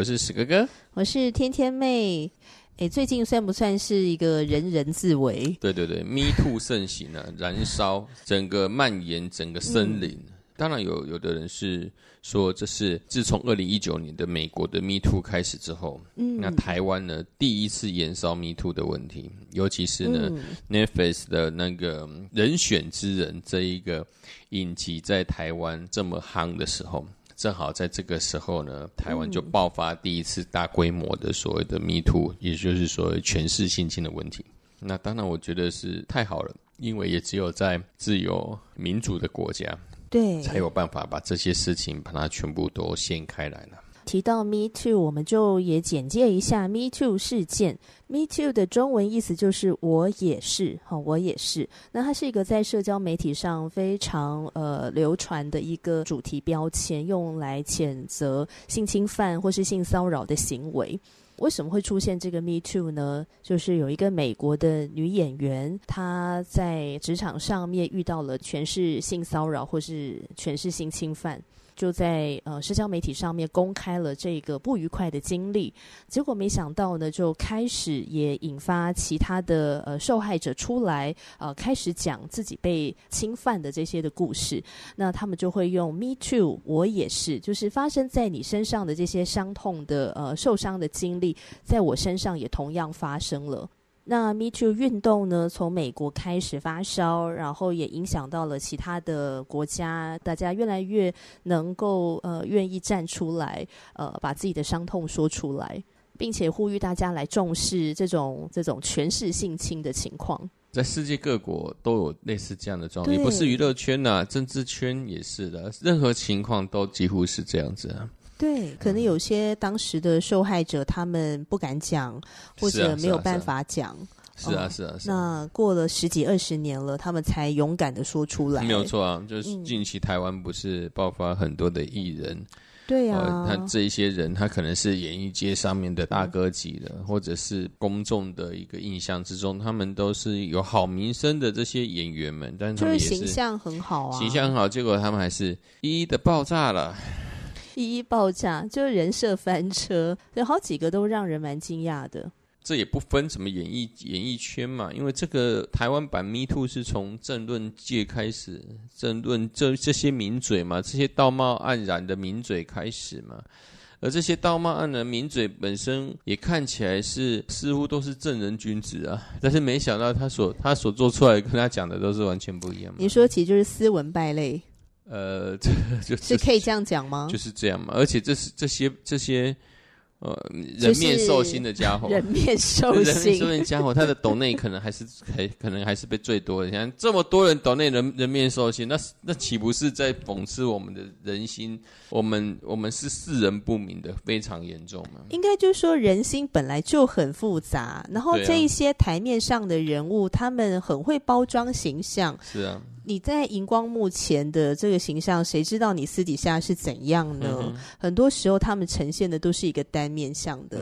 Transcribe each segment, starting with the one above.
我是史哥哥，我是天天妹。哎，最近算不算是一个人人自危？对对对，Me Too 盛行啊，燃烧整个蔓延整个森林。嗯当然有，有的人是说，这是自从二零一九年的美国的 Me Too 开始之后，嗯，那台湾呢第一次燃烧 Me Too 的问题，尤其是呢、嗯、Netflix 的那个人选之人这一个影集在台湾这么夯的时候，正好在这个时候呢，台湾就爆发第一次大规模的所谓的 Me Too，也就是所谓权势性侵的问题。那当然，我觉得是太好了，因为也只有在自由民主的国家。对，才有办法把这些事情把它全部都掀开来了。提到 Me Too，我们就也简介一下 Me Too 事件。Me Too 的中文意思就是“我也是”，哈，我也是。那它是一个在社交媒体上非常呃流传的一个主题标签，用来谴责性侵犯或是性骚扰的行为。为什么会出现这个 Me Too 呢？就是有一个美国的女演员，她在职场上面遇到了全是性骚扰或是全是性侵犯。就在呃社交媒体上面公开了这个不愉快的经历，结果没想到呢，就开始也引发其他的呃受害者出来呃开始讲自己被侵犯的这些的故事，那他们就会用 Me too，我也是，就是发生在你身上的这些伤痛的呃受伤的经历，在我身上也同样发生了。那 Me Too 运动呢，从美国开始发烧，然后也影响到了其他的国家，大家越来越能够呃愿意站出来，呃把自己的伤痛说出来，并且呼吁大家来重视这种这种权势性侵的情况。在世界各国都有类似这样的状况，也不是娱乐圈呐、啊，政治圈也是的，任何情况都几乎是这样子啊。对，可能有些当时的受害者他们不敢讲，或者没有办法讲。是啊，是啊，是啊。那过了十几二十年了，他们才勇敢的说出来。没有错啊，就是近期台湾不是爆发很多的艺人？嗯、对啊，他这一些人，他可能是演艺界上面的大哥级的，嗯、或者是公众的一个印象之中，他们都是有好名声的这些演员们，但是他们也是形象很好啊，形象很好，结果他们还是一一的爆炸了。一一爆炸，就是人设翻车，有好几个都让人蛮惊讶的。这也不分什么演艺演艺圈嘛，因为这个台湾版 Me Too 是从政论界开始，政论这这些名嘴嘛，这些道貌岸然的名嘴开始嘛，而这些道貌岸然的名嘴本身也看起来是似乎都是正人君子啊，但是没想到他所他所做出来跟他讲的都是完全不一样。你说起就是斯文败类。呃，这就是可以这样讲吗？就是这样嘛，而且这是这些这些。呃，人面兽心的家伙，人面兽心，人面兽心的家伙，他的抖内可能还是还可能还是被最多的。你看这么多人抖内人人面兽心，那那岂不是在讽刺我们的人心？我们我们是世人不明的，非常严重嘛。应该就是说人心本来就很复杂，然后这一些台面上的人物，啊、他们很会包装形象。是啊。你在荧光幕前的这个形象，谁知道你私底下是怎样呢？嗯、很多时候，他们呈现的都是一个单面向的。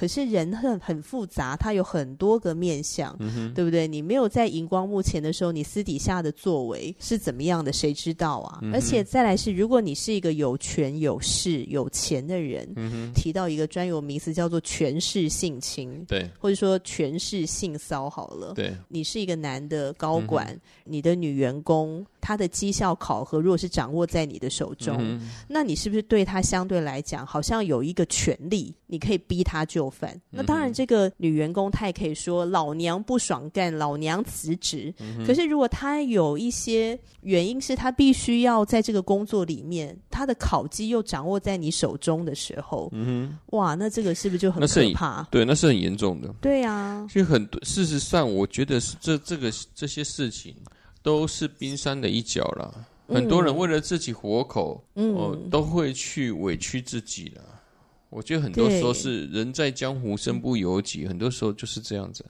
嗯可是人很很复杂，他有很多个面相，嗯，对不对？你没有在荧光幕前的时候，你私底下的作为是怎么样的？谁知道啊？嗯、而且再来是，如果你是一个有权有势有钱的人，嗯、提到一个专有名词叫做权势性侵，对，或者说权势性骚好了，对，你是一个男的高管，嗯、你的女员工他的绩效考核如果是掌握在你的手中，嗯、那你是不是对他相对来讲好像有一个权利，你可以逼他就范？嗯、那当然，这个女员工她也可以说老娘不爽干，老娘辞职。嗯、可是如果她有一些原因是她必须要在这个工作里面，她的考绩又掌握在你手中的时候，嗯、哇，那这个是不是就很可怕？对，那是很严重的。对啊，其实很多事实上，我觉得是这这个这些事情。都是冰山的一角了。很多人为了自己活口，嗯，哦，都会去委屈自己了。我觉得很多时候是人在江湖身不由己，很多时候就是这样子。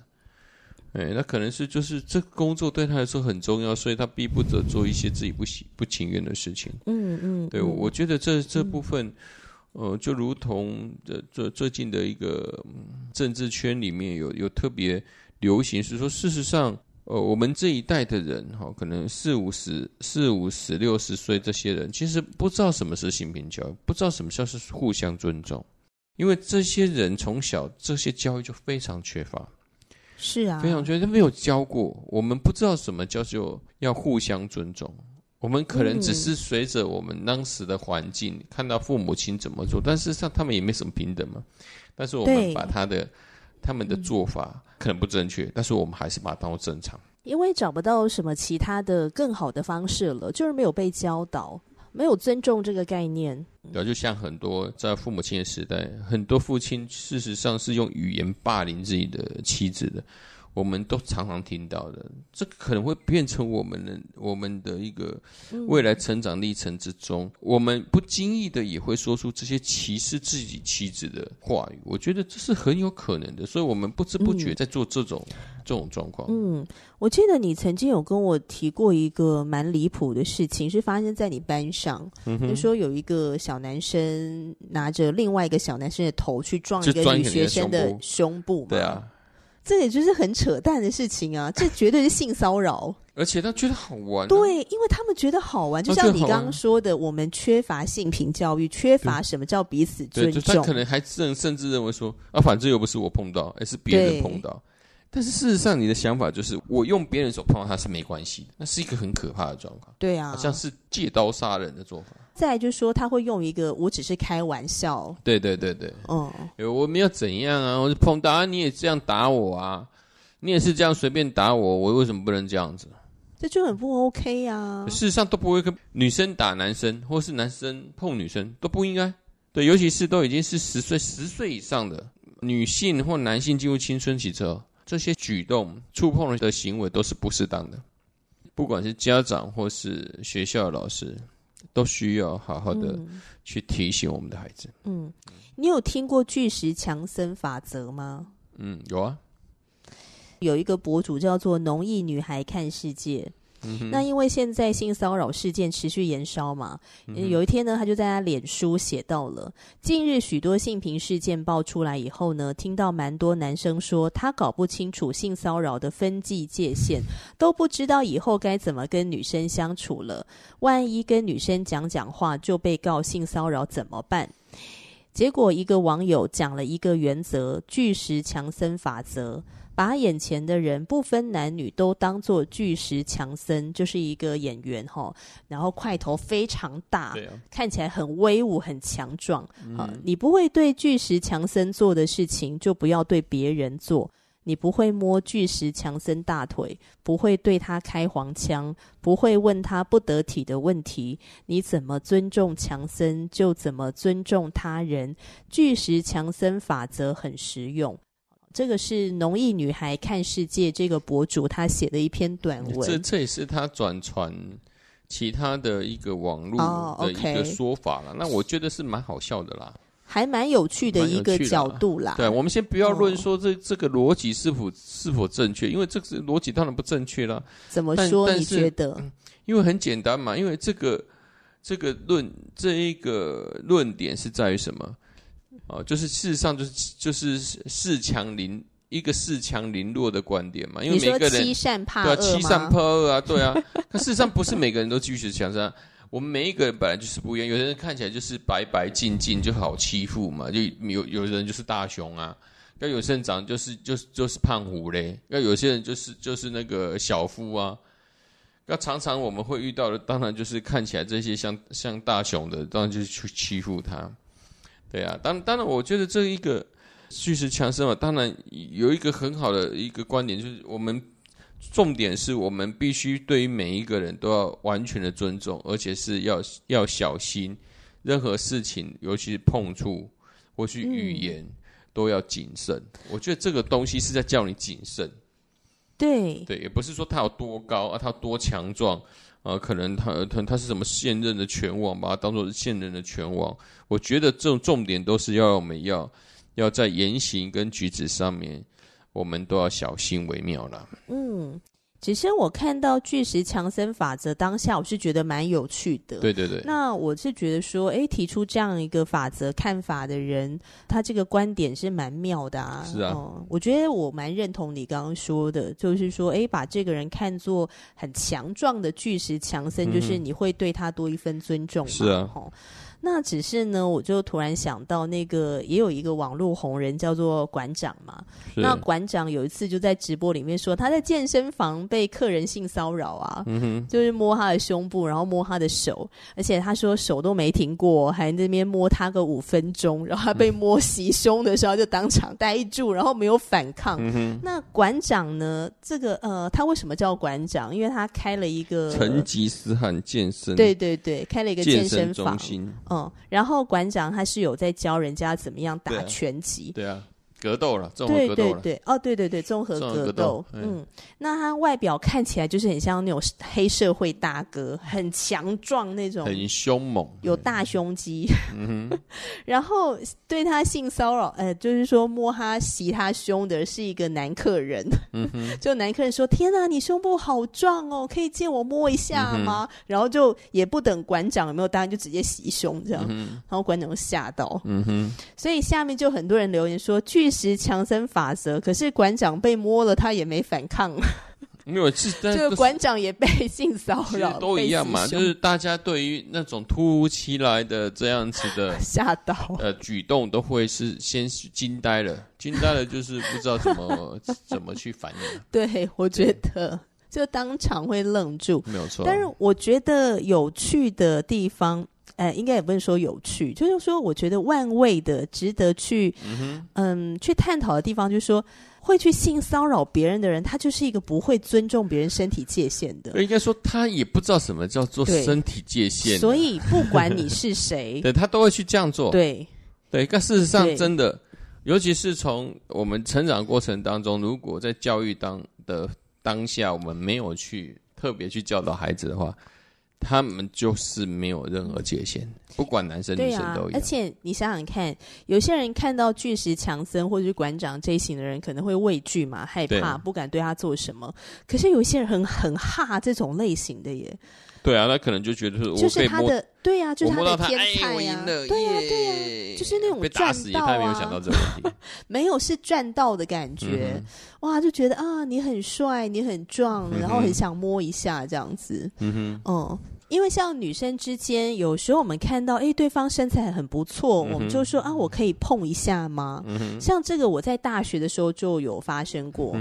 哎，那可能是就是这个工作对他来说很重要，所以他逼不得做一些自己不喜不情愿的事情。嗯嗯，对，我觉得这这部分，呃，就如同这这最近的一个政治圈里面有有特别流行，是说事实上。呃，我们这一代的人哈，可能四五十、四五十、六十岁这些人，其实不知道什么是性平教育，不知道什么叫是互相尊重，因为这些人从小这些教育就非常缺乏，是啊，非常缺乏，没有教过，我们不知道什么叫做要互相尊重，我们可能只是随着我们当时的环境、嗯、看到父母亲怎么做，但事实上他们也没什么平等嘛，但是我们把他的。他们的做法可能不正确，嗯、但是我们还是把它当做正常，因为找不到什么其他的更好的方式了，就是没有被教导，没有尊重这个概念。对，就像很多在父母亲的时代，很多父亲事实上是用语言霸凌自己的妻子的。我们都常常听到的，这可能会变成我们的我们的一个未来成长历程之中，嗯、我们不经意的也会说出这些歧视自己妻子的话语。我觉得这是很有可能的，所以我们不知不觉在做这种、嗯、这种状况。嗯，我记得你曾经有跟我提过一个蛮离谱的事情，是发生在你班上，就说有一个小男生拿着另外一个小男生的头去撞一个女学生的胸部嘛。对啊。这也就是很扯淡的事情啊！这绝对是性骚扰，而且他觉得好玩、啊。对，因为他们觉得好玩，就像你刚刚说的，我们缺乏性平教育，缺乏什么叫彼此尊重。他可能还甚甚至认为说啊，反正又不是我碰到，而是别人碰到。但是事实上，你的想法就是，我用别人手碰到他是没关系的，那是一个很可怕的状况。对啊，好像是借刀杀人的做法。再来就是说，他会用一个“我只是开玩笑”。对对对对，嗯，我没有怎样啊，我就碰到啊，你也这样打我啊，你也是这样随便打我，我为什么不能这样子？这就很不 OK 啊。事实上都不会跟女生打男生，或是男生碰女生都不应该。对，尤其是都已经是十岁、十岁以上的女性或男性进入青春期之后。这些举动、触碰的行为都是不适当的，不管是家长或是学校的老师，都需要好好的去提醒我们的孩子。嗯，你有听过巨石强森法则吗？嗯，有啊，有一个博主叫做“农艺女孩看世界”。那因为现在性骚扰事件持续延烧嘛，有一天呢，他就在他脸书写到了：近日许多性平事件爆出来以后呢，听到蛮多男生说他搞不清楚性骚扰的分际界限，都不知道以后该怎么跟女生相处了。万一跟女生讲讲话就被告性骚扰怎么办？结果一个网友讲了一个原则：巨石强森法则。把眼前的人不分男女都当做巨石强森，就是一个演员哈，然后块头非常大，啊、看起来很威武、很强壮。嗯、啊，你不会对巨石强森做的事情，就不要对别人做。你不会摸巨石强森大腿，不会对他开黄腔，不会问他不得体的问题。你怎么尊重强森，就怎么尊重他人。巨石强森法则很实用。这个是农艺女孩看世界这个博主他写的一篇短文，这这也是他转传其他的一个网络的一个说法了。Oh. 那我觉得是蛮好笑的啦，还蛮有趣的一个角度啦。对，我们先不要论说这这个逻辑是否是否正确，因为这个逻辑当然不正确啦。怎么说？你觉得？嗯，因为很简单嘛，因为这个这个论这一个论点是在于什么？哦，就是事实上就是就是恃强凌一个恃强凌弱的观点嘛，因为每个人欺善怕恶，对啊，欺善怕恶啊，对啊。可事实上不是每个人都继续强森，我们每一个人本来就是不一样。有的人看起来就是白白净净就好欺负嘛，就有有的人就是大雄啊，要有些人长就是就是就是胖虎嘞，要有些人就是就是那个小夫啊。那常常我们会遇到的，当然就是看起来这些像像大雄的，当然就是去欺负他。对啊，当当然，我觉得这一个叙事强森嘛，当然有一个很好的一个观点，就是我们重点是我们必须对于每一个人都要完全的尊重，而且是要要小心，任何事情，尤其是碰触或是语言，嗯、都要谨慎。我觉得这个东西是在叫你谨慎。对对，也不是说他有多高啊，他多强壮。啊，可能他他他是什么现任的拳王，把他当做是现任的拳王。我觉得这种重点都是要我们要要在言行跟举止上面，我们都要小心为妙了。嗯。只是我看到巨石强森法则当下，我是觉得蛮有趣的。对对对。那我是觉得说，诶，提出这样一个法则看法的人，他这个观点是蛮妙的啊。是啊。嗯，我觉得我蛮认同你刚刚说的，就是说，诶，把这个人看作很强壮的巨石强森，就是你会对他多一分尊重嘛。是啊。那只是呢，我就突然想到，那个也有一个网络红人叫做馆长嘛。那馆长有一次就在直播里面说，他在健身房被客人性骚扰啊，就是摸他的胸部，然后摸他的手，而且他说手都没停过，还在那边摸他个五分钟，然后他被摸袭胸的时候就当场呆住，然后没有反抗。嗯，那馆长呢？这个呃，他为什么叫馆长？因为他开了一个成吉思汗健身，对对对，开了一个健身房。健身中心。嗯，然后馆长他是有在教人家怎么样打拳击。对啊。格斗了，综合格斗了。对对对，哦，对对对，综合格斗。嗯，那他外表看起来就是很像那种黑社会大哥，很强壮那种，很凶猛，有大胸肌。嗯哼。然后对他性骚扰，呃，就是说摸他、袭他胸的是一个男客人。嗯哼。就男客人说：“天哪，你胸部好壮哦，可以借我摸一下吗？”嗯、然后就也不等馆长有没有答应，就直接袭胸这样。嗯、然后馆长就吓到。嗯哼。所以下面就很多人留言说：“巨。”是强森法则，可是馆长被摸了，他也没反抗。没有，是 这个馆长也被性骚扰，都一样嘛。就是大家对于那种突如其来的这样子的 吓到呃举动，都会是先惊呆了，惊呆了就是不知道怎么 怎么去反应。对，我觉得就当场会愣住，没有错。但是我觉得有趣的地方。呃，应该也不是说有趣，就是说，我觉得万位的值得去，嗯，去探讨的地方，就是说，会去性骚扰别人的人，他就是一个不会尊重别人身体界限的。应该说，他也不知道什么叫做身体界限，所以不管你是谁，对他都会去这样做。对对，但事实上，真的，尤其是从我们成长过程当中，如果在教育当的当下，我们没有去特别去教导孩子的话。他们就是没有任何界限，不管男生女生都有。而且你想想看，有些人看到巨石强森或者是馆长这一型的人，可能会畏惧嘛，害怕，不敢对他做什么。可是有些人很很怕这种类型的耶。对啊，他可能就觉得是我就是他的对呀、啊，就是他的天才呀、啊，对呀对呀、啊，就是那种赚到啊，他没有想到这个问题，没有是赚到的感觉，嗯、哇，就觉得啊，你很帅，你很壮，然后很想摸一下这样子，嗯哼，嗯，因为像女生之间，有时候我们看到哎，对方身材很不错，嗯、我们就说啊，我可以碰一下吗？嗯，像这个我在大学的时候就有发生过。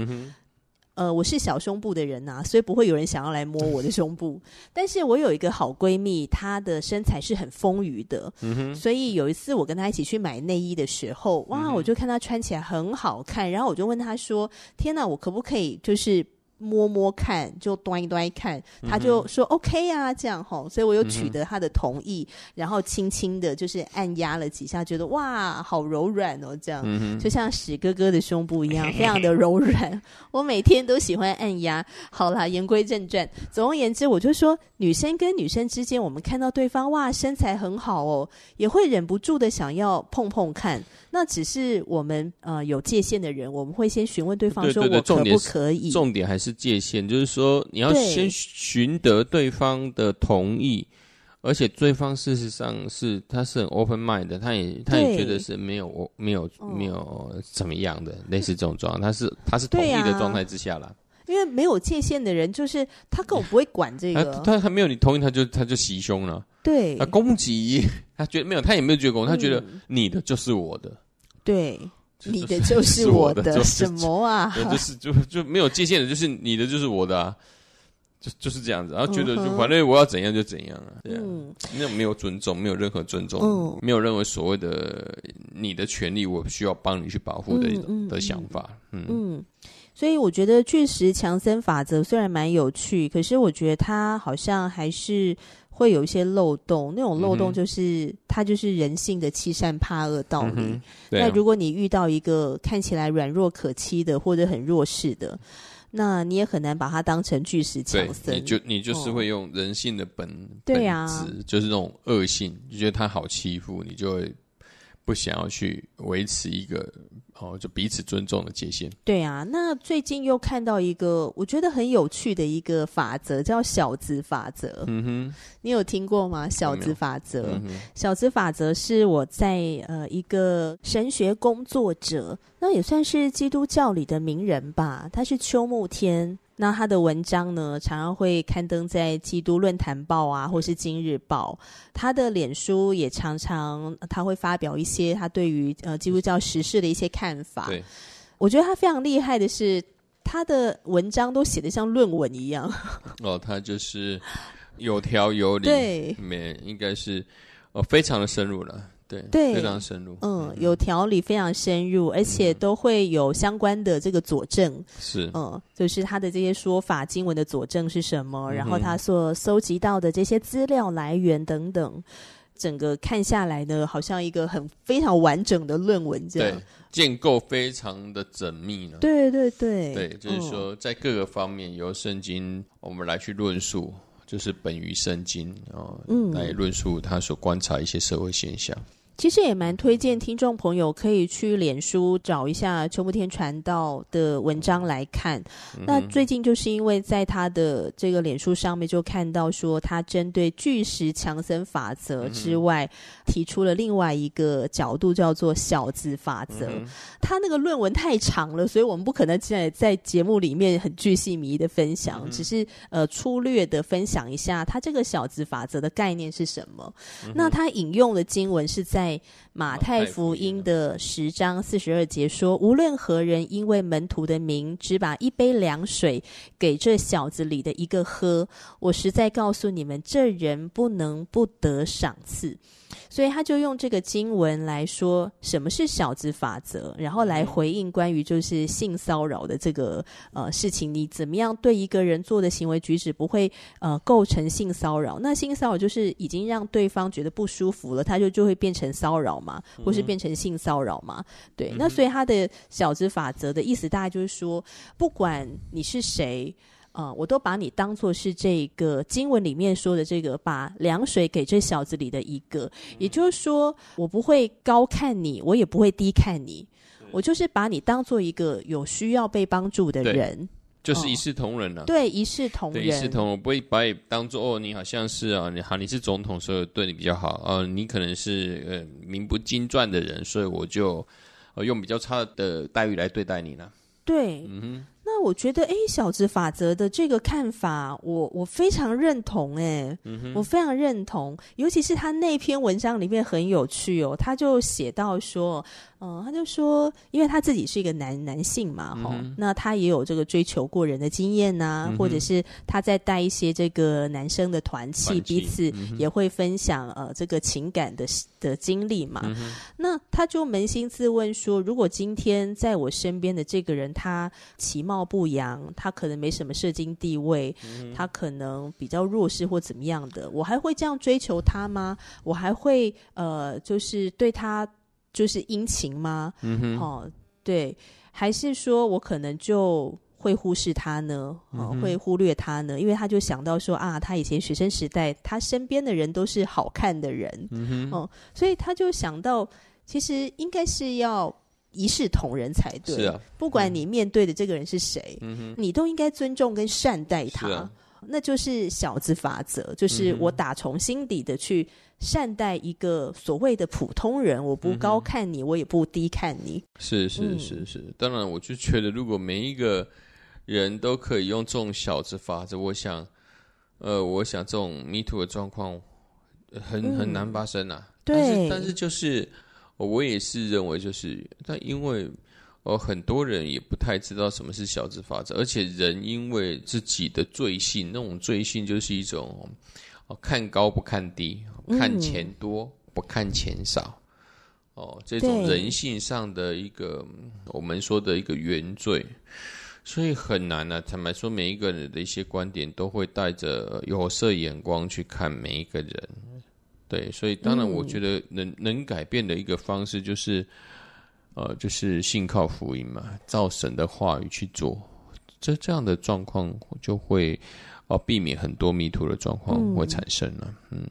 呃，我是小胸部的人呐、啊，所以不会有人想要来摸我的胸部。但是我有一个好闺蜜，她的身材是很丰腴的，所以有一次我跟她一起去买内衣的时候，哇，嗯、我就看她穿起来很好看，然后我就问她说：“天哪，我可不可以就是？”摸摸看，就端一端一看，他就说 OK 啊，这样吼，所以我又取得他的同意，嗯、然后轻轻的，就是按压了几下，觉得哇，好柔软哦，这样，嗯、就像史哥哥的胸部一样，非常的柔软。我每天都喜欢按压。好啦，言归正传，总而言之，我就说，女生跟女生之间，我们看到对方哇，身材很好哦，也会忍不住的想要碰碰看。那只是我们呃有界限的人，我们会先询问对方说，我可不可以？重点还是界限，就是说你要先寻得对方的同意，而且对方事实上是他是很 open mind 的，他也他也觉得是没有没有没有怎么样的，类似这种状况，他是他是同意的状态之下啦。因为没有界限的人，就是他根本不会管这个，他他还没有你同意，他就他就袭胸了。对，他攻击，他觉得没有，他也没有觉得攻击，他觉得你的就是我的，对，你的就是 我的，什么啊？对就是就就没有界限的，就是你的就是我的啊。就就是这样子，然后觉得就反正我要怎样就怎样啊，对啊，嗯，那没有尊重，没有任何尊重，嗯。没有任何所谓的你的权利，我需要帮你去保护的一种的想法，嗯。嗯，所以我觉得确实强森法则虽然蛮有趣，可是我觉得它好像还是会有一些漏洞，那种漏洞就是、嗯、它就是人性的欺善怕恶道理。嗯啊、那如果你遇到一个看起来软弱可欺的或者很弱势的，那你也很难把它当成巨石强森。你就你就是会用人性的本、哦、对啊，就是那种恶性，就觉得他好欺负，你就会不想要去维持一个哦，就彼此尊重的界限。对啊，那最近又看到一个我觉得很有趣的一个法则，叫小子法则。嗯哼，你有听过吗？小子法则，嗯、小子法则是我在呃一个神学工作者，那也算是基督教里的名人吧。他是邱慕天。那他的文章呢，常常会刊登在《基督论坛报》啊，或是《今日报》。他的脸书也常常他会发表一些他对于呃基督教时事的一些看法。对，我觉得他非常厉害的是，他的文章都写得像论文一样。哦，他就是有条有理，对，没应该是哦，非常的深入了。对，对，非常深入。嗯，有条理，非常深入，而且都会有相关的这个佐证。是，嗯，就是他的这些说法、经文的佐证是什么，嗯、然后他所搜集到的这些资料来源等等，整个看下来呢，好像一个很非常完整的论文这样。对，建构非常的缜密呢。对对对，对，就是说在各个方面由圣经我们来去论述，就是本于圣经哦，嗯，来论述他所观察一些社会现象。其实也蛮推荐听众朋友可以去脸书找一下邱慕天传道的文章来看。嗯、那最近就是因为在他的这个脸书上面就看到说，他针对巨石强森法则之外，嗯、提出了另外一个角度，叫做小子法则。嗯、他那个论文太长了，所以我们不可能现在在节目里面很巨细靡遗的分享，嗯、只是呃粗略的分享一下他这个小子法则的概念是什么。嗯、那他引用的经文是在。马太福音的十章四十二节说：“无论何人因为门徒的名，只把一杯凉水给这小子里的一个喝，我实在告诉你们，这人不能不得赏赐。”所以他就用这个经文来说什么是小子法则，然后来回应关于就是性骚扰的这个呃事情，你怎么样对一个人做的行为举止不会呃构成性骚扰？那性骚扰就是已经让对方觉得不舒服了，他就就会变成骚扰嘛，或是变成性骚扰嘛？对，那所以他的小子法则的意思大概就是说，不管你是谁。啊、呃，我都把你当做是这个经文里面说的这个，把凉水给这小子里的一个，也就是说，我不会高看你，我也不会低看你，我就是把你当做一个有需要被帮助的人，就是一视同仁了、啊哦。对，一视同仁，一视同仁，我不会把你当做哦，你好像是啊，你好，你是总统，所以对你比较好，呃，你可能是呃名不经传的人，所以我就呃用比较差的待遇来对待你呢。对，嗯哼。那我觉得，哎，小子法则的这个看法，我我非常认同，哎，嗯，我非常认同，尤其是他那篇文章里面很有趣哦，他就写到说。嗯，他就说，因为他自己是一个男男性嘛，哈、嗯，那他也有这个追求过人的经验呐、啊，嗯、或者是他在带一些这个男生的团契，彼此也会分享、嗯、呃这个情感的的经历嘛。嗯、那他就扪心自问说，如果今天在我身边的这个人，他其貌不扬，他可能没什么社经地位，嗯、他可能比较弱势或怎么样的，我还会这样追求他吗？我还会呃，就是对他。就是殷勤吗？嗯哼，哦，对，还是说我可能就会忽视他呢？哦，嗯、会忽略他呢？因为他就想到说啊，他以前学生时代，他身边的人都是好看的人，哦，所以他就想到，其实应该是要一视同仁才对。是啊，不管你面对的这个人是谁，你都应该尊重跟善待他。那就是小子法则，就是我打从心底的去善待一个所谓的普通人，我不高看你，嗯、我也不低看你。是是是是，嗯、当然，我就觉得，如果每一个人都可以用这种小子法则，我想，呃，我想这种 Me Too 的状况很很难发生啊。对、嗯，但是但是就是，我也是认为，就是，但因为。呃，很多人也不太知道什么是小资法则，而且人因为自己的罪性，那种罪性就是一种哦，看高不看低，看钱多、嗯、不看钱少，哦，这种人性上的一个我们说的一个原罪，所以很难呢、啊。坦白说，每一个人的一些观点都会带着有色眼光去看每一个人，对，所以当然，我觉得能、嗯、能改变的一个方式就是。呃，就是信靠福音嘛，照神的话语去做，这这样的状况就会哦、呃、避免很多迷途的状况会产生了。嗯，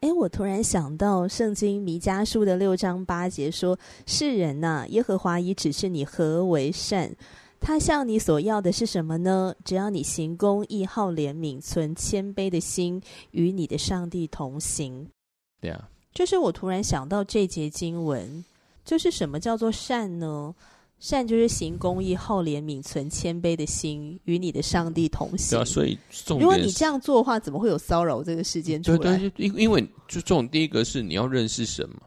哎、嗯，我突然想到圣经弥迦书的六章八节说：“世人呐、啊，耶和华已指示你何为善，他向你所要的是什么呢？只要你行公义、好怜悯、存谦卑的心，与你的上帝同行。”对啊，就是我突然想到这节经文。就是什么叫做善呢？善就是行公益、好怜悯、存谦卑的心，与你的上帝同行。对啊，所以如果你这样做的话，怎么会有骚扰这个事件出来？对对，因因为就这种第一个是你要认识神嘛，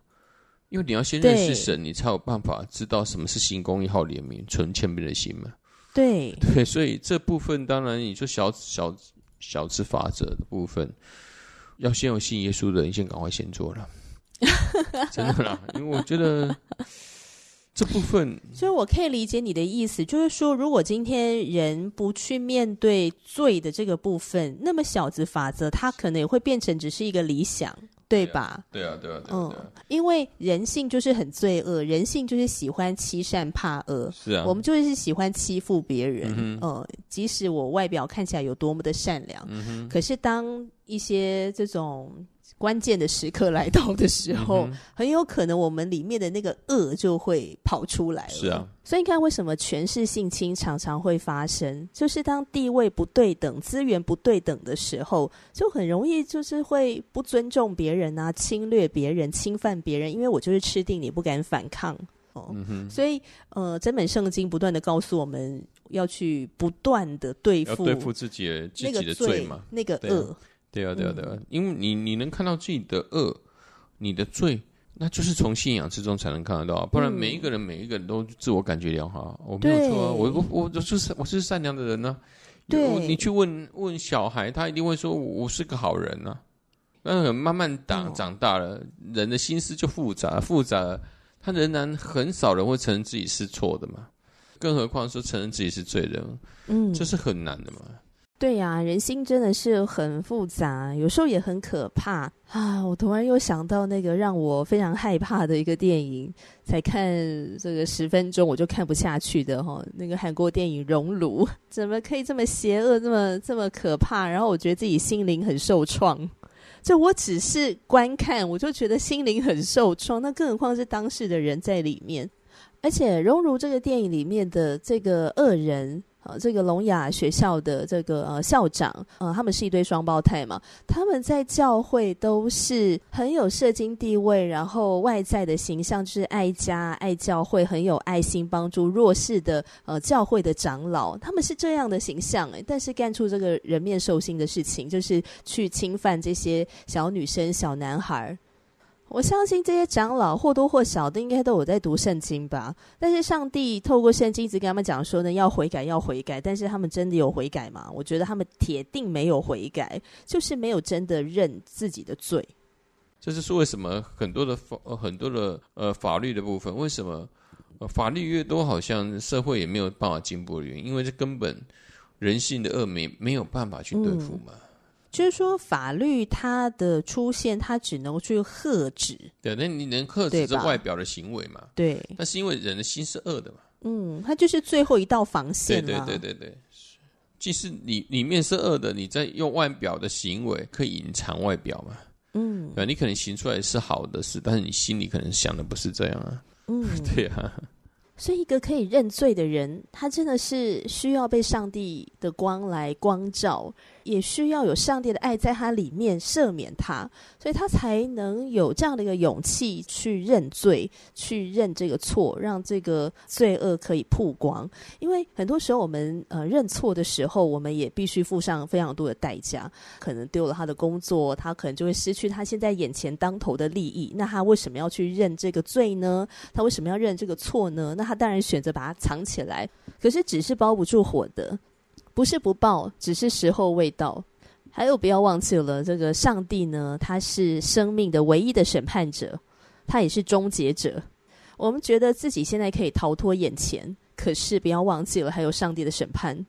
因为你要先认识神，你才有办法知道什么是行公益、好怜悯、存谦卑的心嘛。对对，所以这部分当然你说小小小之法则的部分，要先有信耶稣的人先赶快先做了。真的啦，因为我觉得这部分，所以我可以理解你的意思，就是说，如果今天人不去面对罪的这个部分，那么小子法则它可能也会变成只是一个理想，对吧？对啊，对啊，对啊，嗯，因为人性就是很罪恶，人性就是喜欢欺善怕恶，是啊，我们就是喜欢欺负别人，嗯，嗯，即使我外表看起来有多么的善良，嗯哼，可是当一些这种。关键的时刻来到的时候，嗯，很有可能我们里面的那个恶就会跑出来了。是啊，所以你看，为什么权势性侵常常会发生？就是当地位不对等、资源不对等的时候，就很容易就是会不尊重别人啊，侵略别人、侵犯别人。因为我就是吃定你，不敢反抗哦。嗯，所以呃，整本圣经不断的告诉我们要去不断的对付对付自己的自己的罪嘛，那个恶。对啊，对啊，对啊，因为你你能看到自己的恶，你的罪，那就是从信仰之中才能看得到，不然每一个人、嗯、每一个人都自我感觉良好，我没有错啊，我我我就是我是善良的人呢、啊。对，你去问问小孩，他一定会说我是个好人呢、啊。那慢慢长长大了、嗯，人的心思就复杂复杂，他仍然很少人会承认自己是错的嘛，更何况说承认自己是罪人，嗯，这是很难的嘛。对呀、人心真的是很复杂，有时候也很可怕啊！我突然又想到那个让我非常害怕的一个电影，才看这个十分钟我就看不下去的哈、那个韩国电影《熔炉》，怎么可以这么邪恶，这么这么可怕？然后我觉得自己心灵很受创，就我只是观看，我就觉得心灵很受创，那更何况是当事的人在里面，而且《熔炉》这个电影里面的这个恶人。呃，这个聋哑学校的这个呃校长，呃，他们是一对双胞胎嘛，他们在教会都是很有社经地位，然后外在的形象就是爱家、爱教会，很有爱心，帮助弱势的呃教会的长老，他们是这样的形象诶，但是干出这个人面兽心的事情，就是去侵犯这些小女生、小男孩。我相信这些长老或多或少的应该都有在读圣经吧，但是上帝透过圣经一直跟他们讲说呢，要悔改，要悔改。但是他们真的有悔改吗？我觉得他们铁定没有悔改，就是没有真的认自己的罪。这就是为什么很多的法，很多的呃法律的部分，为什么呃法律越多，好像社会也没有办法进步的原因，因为这根本人性的恶没没有办法去对付嘛。嗯就是说，法律它的出现，它只能去遏制。对，那你能遏制这外表的行为嘛？对。那是因为人的心是恶的嘛？嗯，它就是最后一道防线。对对对对对。即使你里面是恶的，你在用外表的行为可以隐藏外表嘛？嗯。对，你可能行出来是好的事，但是你心里可能想的不是这样啊。嗯，对啊。所以，一个可以认罪的人，他真的是需要被上帝的光来光照。也需要有上帝的爱在他里面赦免他，所以他才能有这样的一个勇气去认罪，去认这个错，让这个罪恶可以曝光。因为很多时候我们呃认错的时候，我们也必须付上非常多的代价，可能丢了他的工作，他可能就会失去他现在眼前当头的利益。那他为什么要去认这个罪呢？他为什么要认这个错呢？那他当然选择把它藏起来。可是纸是包不住火的，不是不爆，只是时候未到。还有，不要忘记了，这个上帝呢，他是生命的唯一的审判者，他也是终结者。我们觉得自己现在可以逃脱眼前，可是不要忘记了，还有上帝的审判。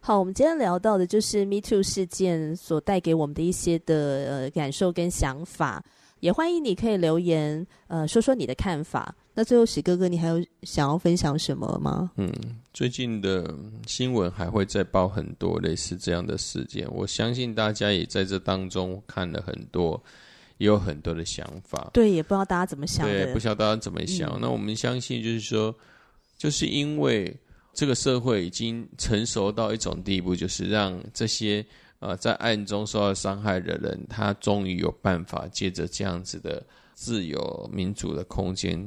好，我们今天聊到的就是 Me Too 事件所带给我们的一些的呃感受跟想法，也欢迎你可以留言，呃，说说你的看法。那最后，喜哥哥，你还有想要分享什么吗？嗯，最近的新闻还会再报很多类似这样的事件，我相信大家也在这当中看了很多，也有很多的想法。对，也不知道大家怎么想。对，不晓得大家怎么想。嗯。那我们相信，就是说，就是因为。这个社会已经成熟到一种地步，就是让这些呃在暗中受到伤害的人，他终于有办法借着这样子的自由民主的空间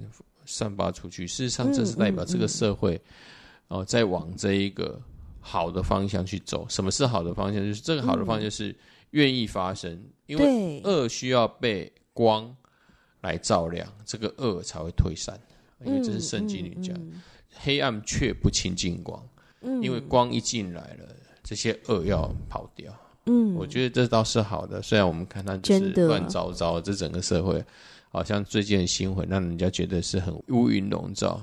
散发出去。事实上，这是代表这个社会哦、在往这一个好的方向去走。什么是好的方向？就是这个好的方向是愿意发生，嗯、因为恶需要被光来照亮，这个恶才会退散。因为这是圣经里讲。黑暗却不亲近光，嗯，因为光一进来了，这些恶要跑掉。嗯，我觉得这倒是好的。虽然我们看它就是乱糟糟，这整个社会好像最近的新闻让人家觉得是很乌云笼罩，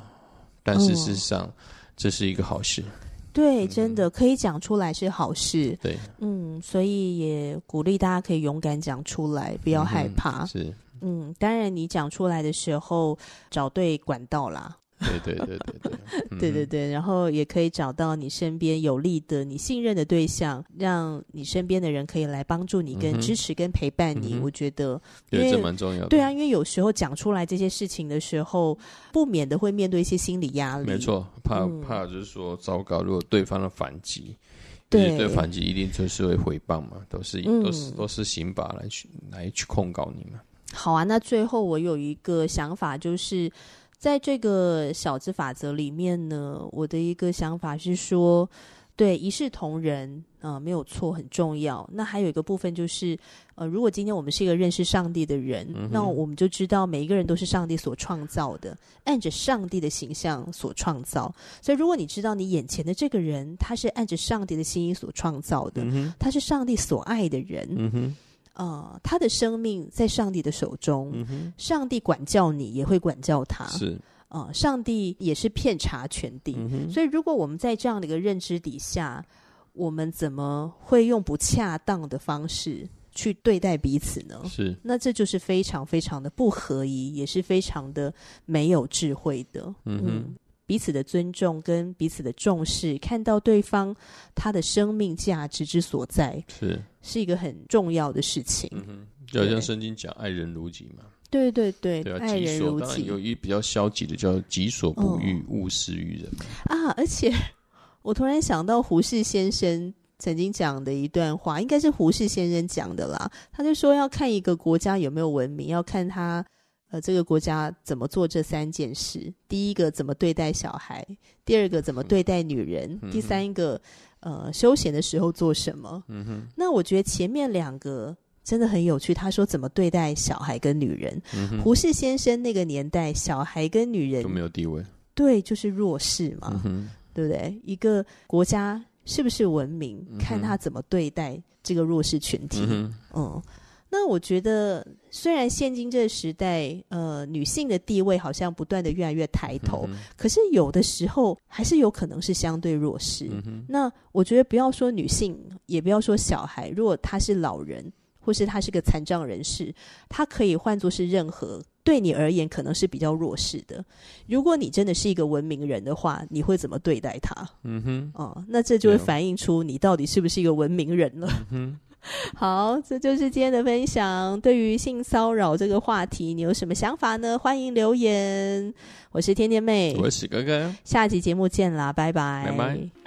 但是事实上这是一个好事。对，真的可以讲出来是好事。对，嗯，所以也鼓励大家可以勇敢讲出来，不要害怕。是，嗯，当然你讲出来的时候找对管道啦。对对对对对，对对 对，然后也可以找到你身边有利的、你信任的对象，让你身边的人可以来帮助你、跟支持、跟陪伴你。我觉得，对，这蛮重要的。对啊，因为有时候讲出来这些事情的时候，不免的会面对一些心理压力。没错，怕怕就是说，糟糕，如果对方的反击，对对，反击一定就是会回谤嘛，都是都是都是刑法来去来去控告你嘛。好啊，那最后我有一个想法就是。在这个小资法则里面呢，我的一个想法是说，对，一视同仁啊，呃，没有错，很重要。那还有一个部分就是，呃，如果今天我们是一个认识上帝的人，嗯，那我们就知道每一个人都是上帝所创造的，按着上帝的形象所创造。所以，如果你知道你眼前的这个人，他是按着上帝的心意所创造的，嗯，他是上帝所爱的人。呃，他的生命在上帝的手中，嗯，上帝管教你，也会管教他。是啊、呃，上帝也是遍察全地，嗯。所以，如果我们在这样的一个认知底下，我们怎么会用不恰当的方式去对待彼此呢？是，那这就是非常非常的不合宜，也是非常的没有智慧的。嗯，嗯彼此的尊重跟彼此的重视，看到对方他的生命价值之所在，是是一个很重要的事情。嗯哼，就好像圣经讲爱人如己嘛。对对对，对啊，爱人如己。当然有一比较消极的叫己所不欲，勿施于人。啊，而且 我突然想到胡适先生曾经讲的一段话，应该是胡适先生讲的啦。他就说，要看一个国家有没有文明，要看他。呃，这个国家怎么做这三件事？第一个怎么对待小孩？第二个怎么对待女人？嗯、第三个，呃，休闲的时候做什么？嗯哼。那我觉得前面两个真的很有趣。他说怎么对待小孩跟女人？嗯、胡适先生那个年代，小孩跟女人都没有地位，对，就是弱势嘛，嗯、对不对？一个国家是不是文明，嗯、看他怎么对待这个弱势群体。嗯。嗯那我觉得，虽然现今这个时代，呃，女性的地位好像不断的越来越抬头，嗯，可是有的时候还是有可能是相对弱势。嗯。那我觉得不要说女性，也不要说小孩，如果他是老人，或是他是个残障人士，他可以换作是任何对你而言可能是比较弱势的。如果你真的是一个文明人的话，你会怎么对待他？嗯哼，哦，那这就会反映出你到底是不是一个文明人了。嗯 好，这就是今天的分享。对于性骚扰这个话题，你有什么想法呢？欢迎留言。我是天天妹，我是哥哥。下集节目见啦，拜拜，拜拜。